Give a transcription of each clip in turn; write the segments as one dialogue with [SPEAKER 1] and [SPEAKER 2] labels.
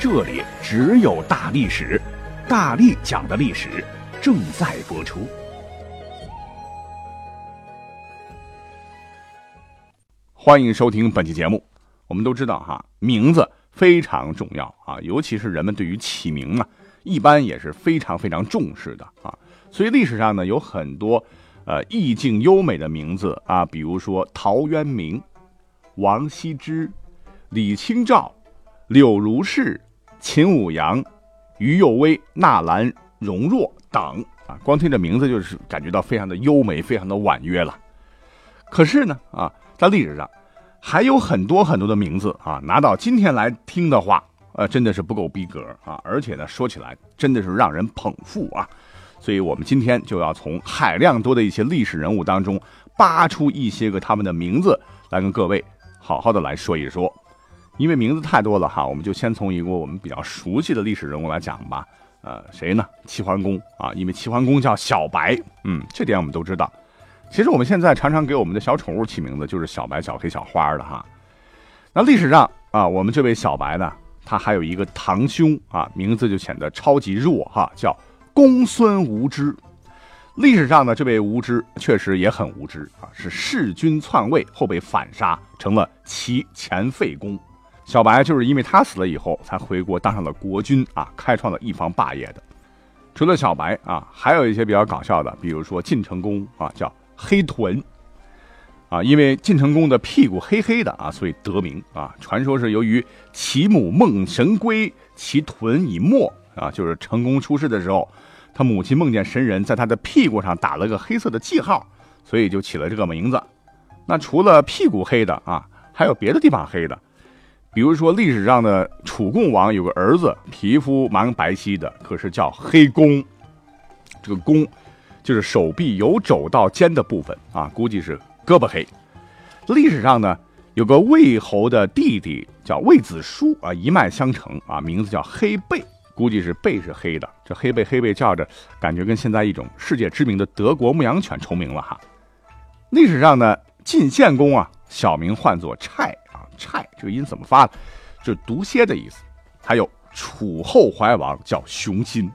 [SPEAKER 1] 这里只有大历史，大力讲的历史正在播出。
[SPEAKER 2] 欢迎收听本期节目。我们都知道哈，名字非常重要啊，尤其是人们对于起名啊，一般也是非常非常重视的啊。所以历史上呢，有很多呃意境优美的名字啊，比如说陶渊明、王羲之、李清照、柳如是。秦舞阳、于右威、纳兰容若等啊，光听这名字就是感觉到非常的优美，非常的婉约了。可是呢，啊，在历史上还有很多很多的名字啊，拿到今天来听的话，呃，真的是不够逼格啊，而且呢，说起来真的是让人捧腹啊。所以我们今天就要从海量多的一些历史人物当中扒出一些个他们的名字来跟各位好好的来说一说。因为名字太多了哈，我们就先从一个我们比较熟悉的历史人物来讲吧。呃，谁呢？齐桓公啊，因为齐桓公叫小白，嗯，这点我们都知道。其实我们现在常常给我们的小宠物起名字就是小白、小黑、小花的哈。那历史上啊，我们这位小白呢，他还有一个堂兄啊，名字就显得超级弱哈，叫公孙无知。历史上呢，这位无知确实也很无知啊，是弑君篡位后被反杀，成了齐前废公。小白就是因为他死了以后，才回国当上了国君啊，开创了一方霸业的。除了小白啊，还有一些比较搞笑的，比如说晋成公啊，叫黑臀啊，因为晋成公的屁股黑黑的啊，所以得名啊。传说是由于其母梦神龟，其臀以没啊，就是成功出世的时候，他母亲梦见神人在他的屁股上打了个黑色的记号，所以就起了这个名字。那除了屁股黑的啊，还有别的地方黑的。比如说，历史上的楚共王有个儿子，皮肤蛮白皙的，可是叫黑公。这个公，就是手臂由肘到肩的部分啊，估计是胳膊黑。历史上呢，有个魏侯的弟弟叫魏子书啊，一脉相承啊，名字叫黑背，估计是背是黑的。这黑背黑背叫着，感觉跟现在一种世界知名的德国牧羊犬重名了哈。历史上呢，晋献公啊，小名唤作蔡。蔡这个音怎么发的？就是毒蝎的意思。还有楚后怀王叫熊心。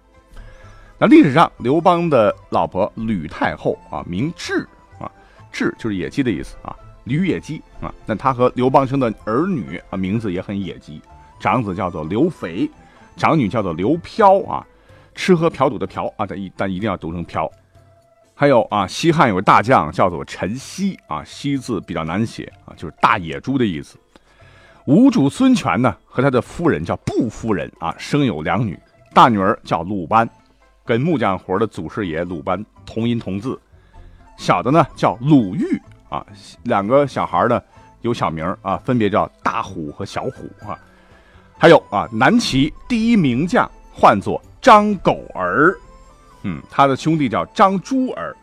[SPEAKER 2] 那历史上刘邦的老婆吕太后啊，名雉啊，雉就是野鸡的意思啊，吕野鸡啊。那他和刘邦生的儿女啊，名字也很野鸡。长子叫做刘肥，长女叫做刘飘啊，吃喝嫖赌的嫖啊，但一但一定要读成飘。还有啊，西汉有个大将叫做陈豨啊，豨字比较难写啊，就是大野猪的意思。吴主孙权呢，和他的夫人叫布夫人啊，生有两女，大女儿叫鲁班，跟木匠活的祖师爷鲁班同音同字；小的呢叫鲁豫啊，两个小孩呢有小名啊，分别叫大虎和小虎啊。还有啊，南齐第一名将唤作张狗儿，嗯，他的兄弟叫张珠儿，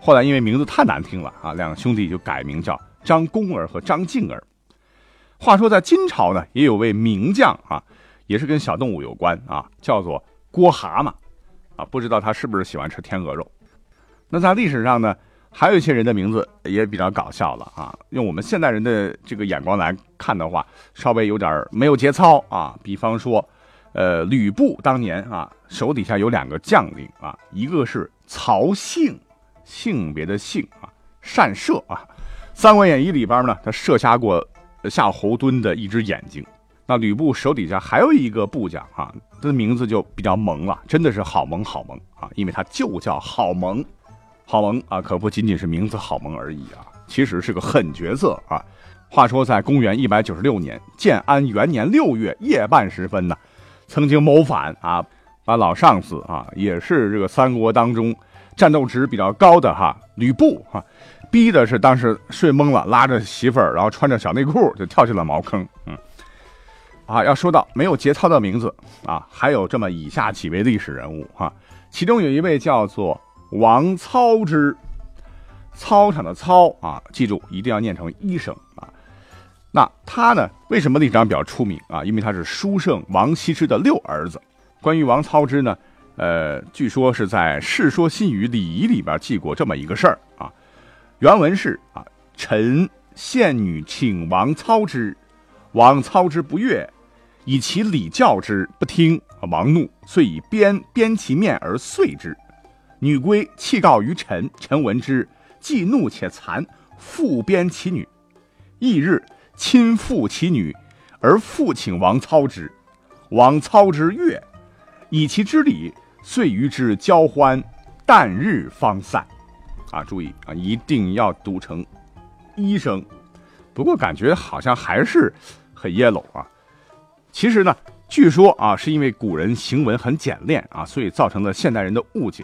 [SPEAKER 2] 后来因为名字太难听了啊，两个兄弟就改名叫张公儿和张静儿。话说，在金朝呢，也有位名将啊，也是跟小动物有关啊，叫做郭蛤蟆，啊，不知道他是不是喜欢吃天鹅肉。那在历史上呢，还有一些人的名字也比较搞笑了啊，用我们现代人的这个眼光来看的话，稍微有点没有节操啊。比方说，呃，吕布当年啊，手底下有两个将领啊，一个是曹性，性别的性啊，善射啊，《三国演义》里边呢，他射杀过。夏侯惇的一只眼睛，那吕布手底下还有一个部将啊，他的名字就比较萌了，真的是好萌好萌啊，因为他就叫好萌，好萌啊，可不仅仅是名字好萌而已啊，其实是个狠角色啊。话说在公元一百九十六年建安元年六月夜半时分呢，曾经谋反啊，把老上司啊，也是这个三国当中战斗值比较高的哈吕布哈。逼的是当时睡懵了，拉着媳妇儿，然后穿着小内裤就跳进了茅坑。嗯，啊，要说到没有节操的名字啊，还有这么以下几位历史人物哈，其中有一位叫做王操之，操场的操啊，记住一定要念成一声啊。那他呢，为什么历史上比较出名啊？因为他是书圣王羲之的六儿子。关于王操之呢，呃，据说是在《世说新语·礼仪》里边记过这么一个事儿。原文是啊，臣献女请王操之。王操之不悦，以其礼教之，不听。王怒，遂以鞭鞭其面而碎之。女归，弃告于臣。臣闻之，既怒且残，复鞭其女。翌日，亲复其女，而复请王操之。王操之悦，以其之礼，遂与之交欢。旦日方散。啊，注意啊，一定要读成一声。不过感觉好像还是。很 yellow 啊，其实呢，据说啊，是因为古人行文很简练啊，所以造成了现代人的误解。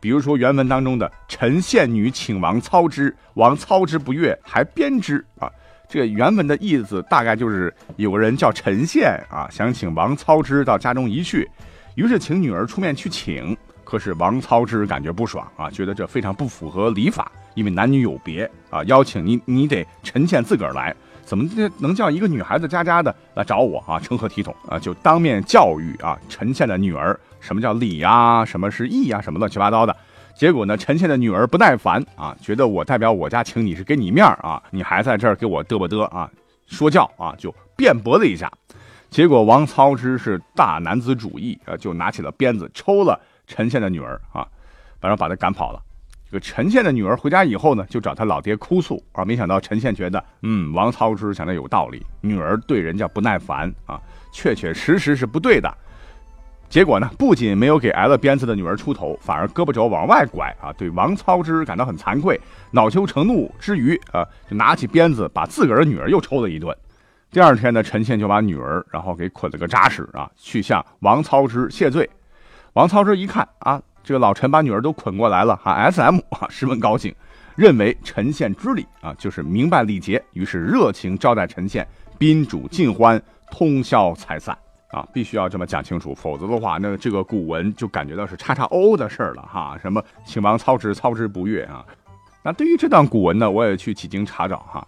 [SPEAKER 2] 比如说原文当中的“陈献女请王操之，王操之不悦，还鞭之”啊，这个原文的意思大概就是有个人叫陈献啊，想请王操之到家中一叙，于是请女儿出面去请，可是王操之感觉不爽啊，觉得这非常不符合礼法，因为男女有别啊，邀请你，你得陈倩自个儿来。怎么能叫一个女孩子家家的来找我啊？成何体统啊？就当面教育啊陈倩的女儿，什么叫礼呀？什么是义呀？什么乱七八糟的。结果呢，陈倩的女儿不耐烦啊，觉得我代表我家请你是给你面啊，你还在这儿给我嘚啵嘚啊，说教啊，就辩驳了一下。结果王操之是大男子主义啊，就拿起了鞭子抽了陈倩的女儿啊，反正把他赶跑了。这个陈宪的女儿回家以后呢，就找他老爹哭诉啊。没想到陈宪觉得，嗯，王操之讲的有道理，女儿对人家不耐烦啊，确确实实是不对的。结果呢，不仅没有给挨了鞭子的女儿出头，反而胳膊肘往外拐啊，对王操之感到很惭愧，恼羞成怒之余啊，就拿起鞭子把自个儿的女儿又抽了一顿。第二天呢，陈宪就把女儿然后给捆了个扎实啊，去向王操之谢罪。王操之一看啊。这个老陈把女儿都捆过来了哈，S.M. 啊，十分高兴，认为陈宪知礼啊，就是明白礼节，于是热情招待陈宪，宾主尽欢，通宵才散啊，必须要这么讲清楚，否则的话，那这个古文就感觉到是叉叉 O 的事儿了哈，什么请王操之，操之不悦啊。那对于这段古文呢，我也去几经查找哈。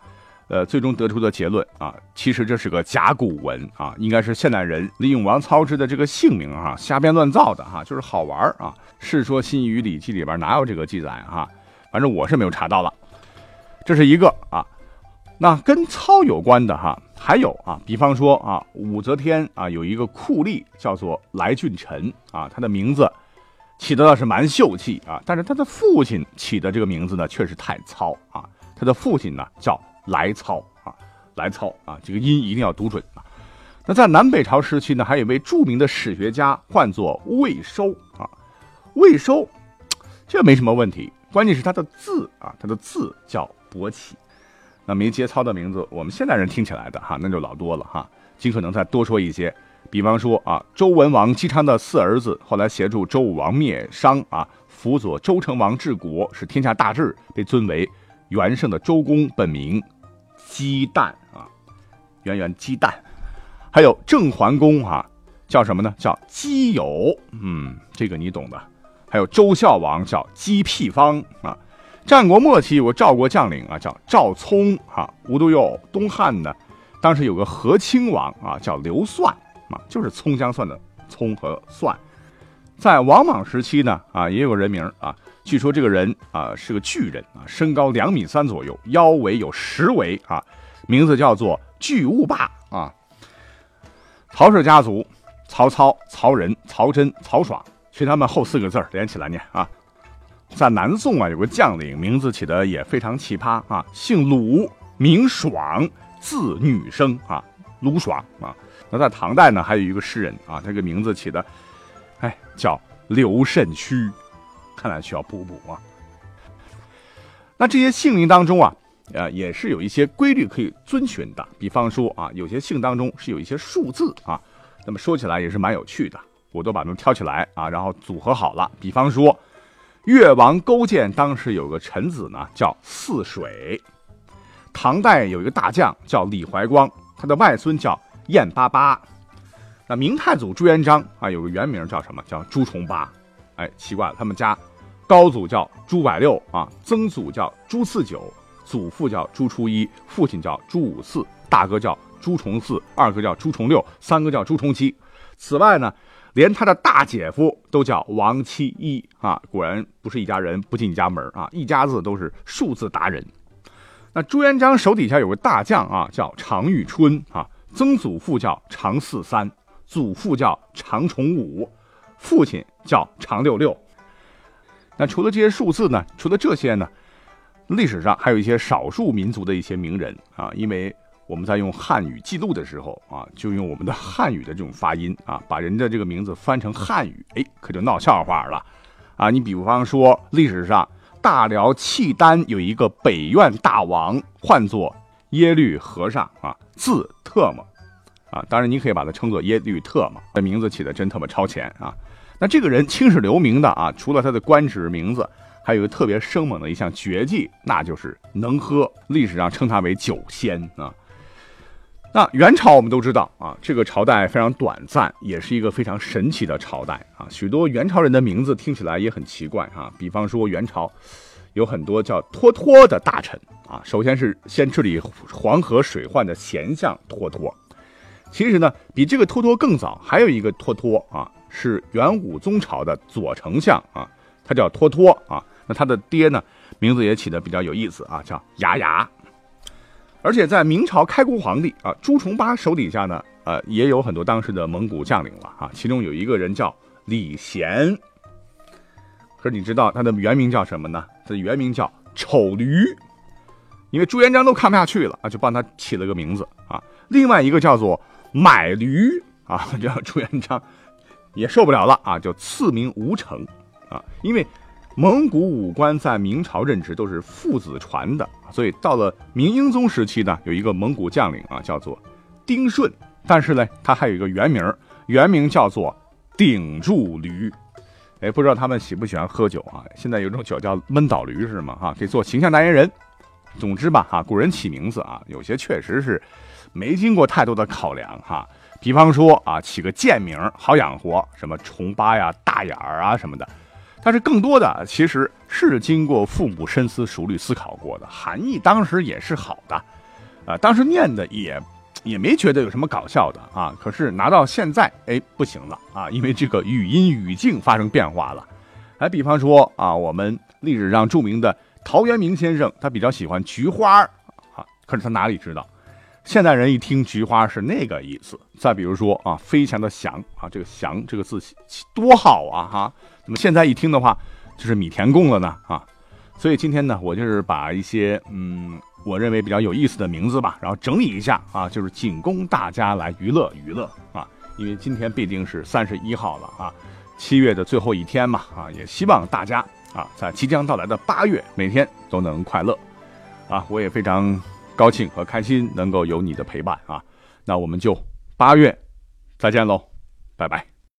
[SPEAKER 2] 呃，最终得出的结论啊，其实这是个甲骨文啊，应该是现代人利用王操之的这个姓名啊，瞎编乱造的哈，就是好玩啊。《世说新语·礼记》里边哪有这个记载哈？反正我是没有查到了。这是一个啊，那跟操有关的哈，还有啊，比方说啊，武则天啊，有一个酷吏叫做来俊臣啊，他的名字起的倒是蛮秀气啊，但是他的父亲起的这个名字呢，确实太糙啊。他的父亲呢叫。来操啊，来操啊，这个音一定要读准啊。那在南北朝时期呢，还有一位著名的史学家，唤作魏收啊。魏收，这没什么问题，关键是他的字啊，他的字叫伯起。那没节操的名字，我们现代人听起来的哈，那就老多了哈。尽可能再多说一些，比方说啊，周文王姬昌的四儿子，后来协助周武王灭商啊，辅佐周成王治国，使天下大治，被尊为元圣的周公，本名。鸡蛋啊，圆圆鸡蛋，还有郑桓公哈，叫什么呢？叫姬友，嗯，这个你懂的。还有周孝王叫姬辟方啊。战国末期有个赵国将领啊，叫赵聪哈。无独有东汉呢，当时有个和亲王啊，叫刘算啊，就是葱姜蒜的葱和蒜。在王莽时期呢，啊，也有人名啊。据说这个人啊是个巨人啊，身高两米三左右，腰围有十围啊，名字叫做巨物霸啊。曹氏家族，曹操、曹仁、曹真、曹爽，去他们后四个字连起来念啊。在南宋啊，有个将领，名字起的也非常奇葩啊，姓鲁，名爽，字女生啊，鲁爽啊。那在唐代呢，还有一个诗人啊，这个名字起的，哎，叫刘慎虚。看来需要补补啊。那这些姓名当中啊，呃，也是有一些规律可以遵循的。比方说啊，有些姓当中是有一些数字啊，那么说起来也是蛮有趣的。我都把它们挑起来啊，然后组合好了。比方说，越王勾践当时有个臣子呢，叫泗水。唐代有一个大将叫李怀光，他的外孙叫燕八八那明太祖朱元璋啊，有个原名叫什么？叫朱重八。哎，奇怪了，他们家高祖叫朱百六啊，曾祖叫朱四九，祖父叫朱初一，父亲叫朱五四，大哥叫朱重四，二哥叫朱重六，三哥叫朱重七。此外呢，连他的大姐夫都叫王七一啊。果然不是一家人不进一家门啊，一家子都是数字达人。那朱元璋手底下有个大将啊，叫常遇春啊，曾祖父叫常四三，祖父叫常重五，父亲叫长六六。那除了这些数字呢？除了这些呢？历史上还有一些少数民族的一些名人啊，因为我们在用汉语记录的时候啊，就用我们的汉语的这种发音啊，把人的这个名字翻成汉语，哎，可就闹笑话了啊！你比方说历史上。大辽契丹有一个北院大王，唤作耶律和尚啊，字特么啊，当然你可以把它称作耶律特么，这名字起的真特么超前啊。那这个人青史留名的啊，除了他的官职名字，还有一个特别生猛的一项绝技，那就是能喝，历史上称他为酒仙啊。那元朝我们都知道啊，这个朝代非常短暂，也是一个非常神奇的朝代啊。许多元朝人的名字听起来也很奇怪啊。比方说元朝有很多叫脱脱的大臣啊。首先是先治理黄河水患的贤相脱脱，其实呢比这个脱脱更早，还有一个脱脱啊，是元武宗朝的左丞相啊，他叫脱脱啊。那他的爹呢名字也起的比较有意思啊，叫牙牙。而且在明朝开国皇帝啊朱重八手底下呢，呃，也有很多当时的蒙古将领了啊。其中有一个人叫李贤，可是你知道他的原名叫什么呢？他的原名叫丑驴，因为朱元璋都看不下去了啊，就帮他起了个名字啊。另外一个叫做买驴啊，这朱元璋也受不了了啊，就赐名吴成啊，因为。蒙古武官在明朝任职都是父子传的，所以到了明英宗时期呢，有一个蒙古将领啊，叫做丁顺，但是呢，他还有一个原名，原名叫做顶住驴。哎，不知道他们喜不喜欢喝酒啊？现在有种酒叫闷倒驴是吗？哈，可以做形象代言人。总之吧，哈，古人起名字啊，有些确实是没经过太多的考量哈。比方说啊，起个贱名好养活，什么重八呀、大眼儿啊什么的。但是更多的其实是经过父母深思熟虑思考过的，含义当时也是好的，啊，当时念的也也没觉得有什么搞笑的啊。可是拿到现在，哎，不行了啊，因为这个语音语境发生变化了。还比方说啊，我们历史上著名的陶渊明先生，他比较喜欢菊花啊，可是他哪里知道，现代人一听菊花是那个意思。再比如说啊，飞翔的翔啊，这个翔这个字多好啊哈。那么现在一听的话，就是米田共了呢啊，所以今天呢，我就是把一些嗯，我认为比较有意思的名字吧，然后整理一下啊，就是仅供大家来娱乐娱乐啊，因为今天必定是三十一号了啊，七月的最后一天嘛啊，也希望大家啊，在即将到来的八月每天都能快乐啊，我也非常高兴和开心能够有你的陪伴啊，那我们就八月再见喽，拜拜。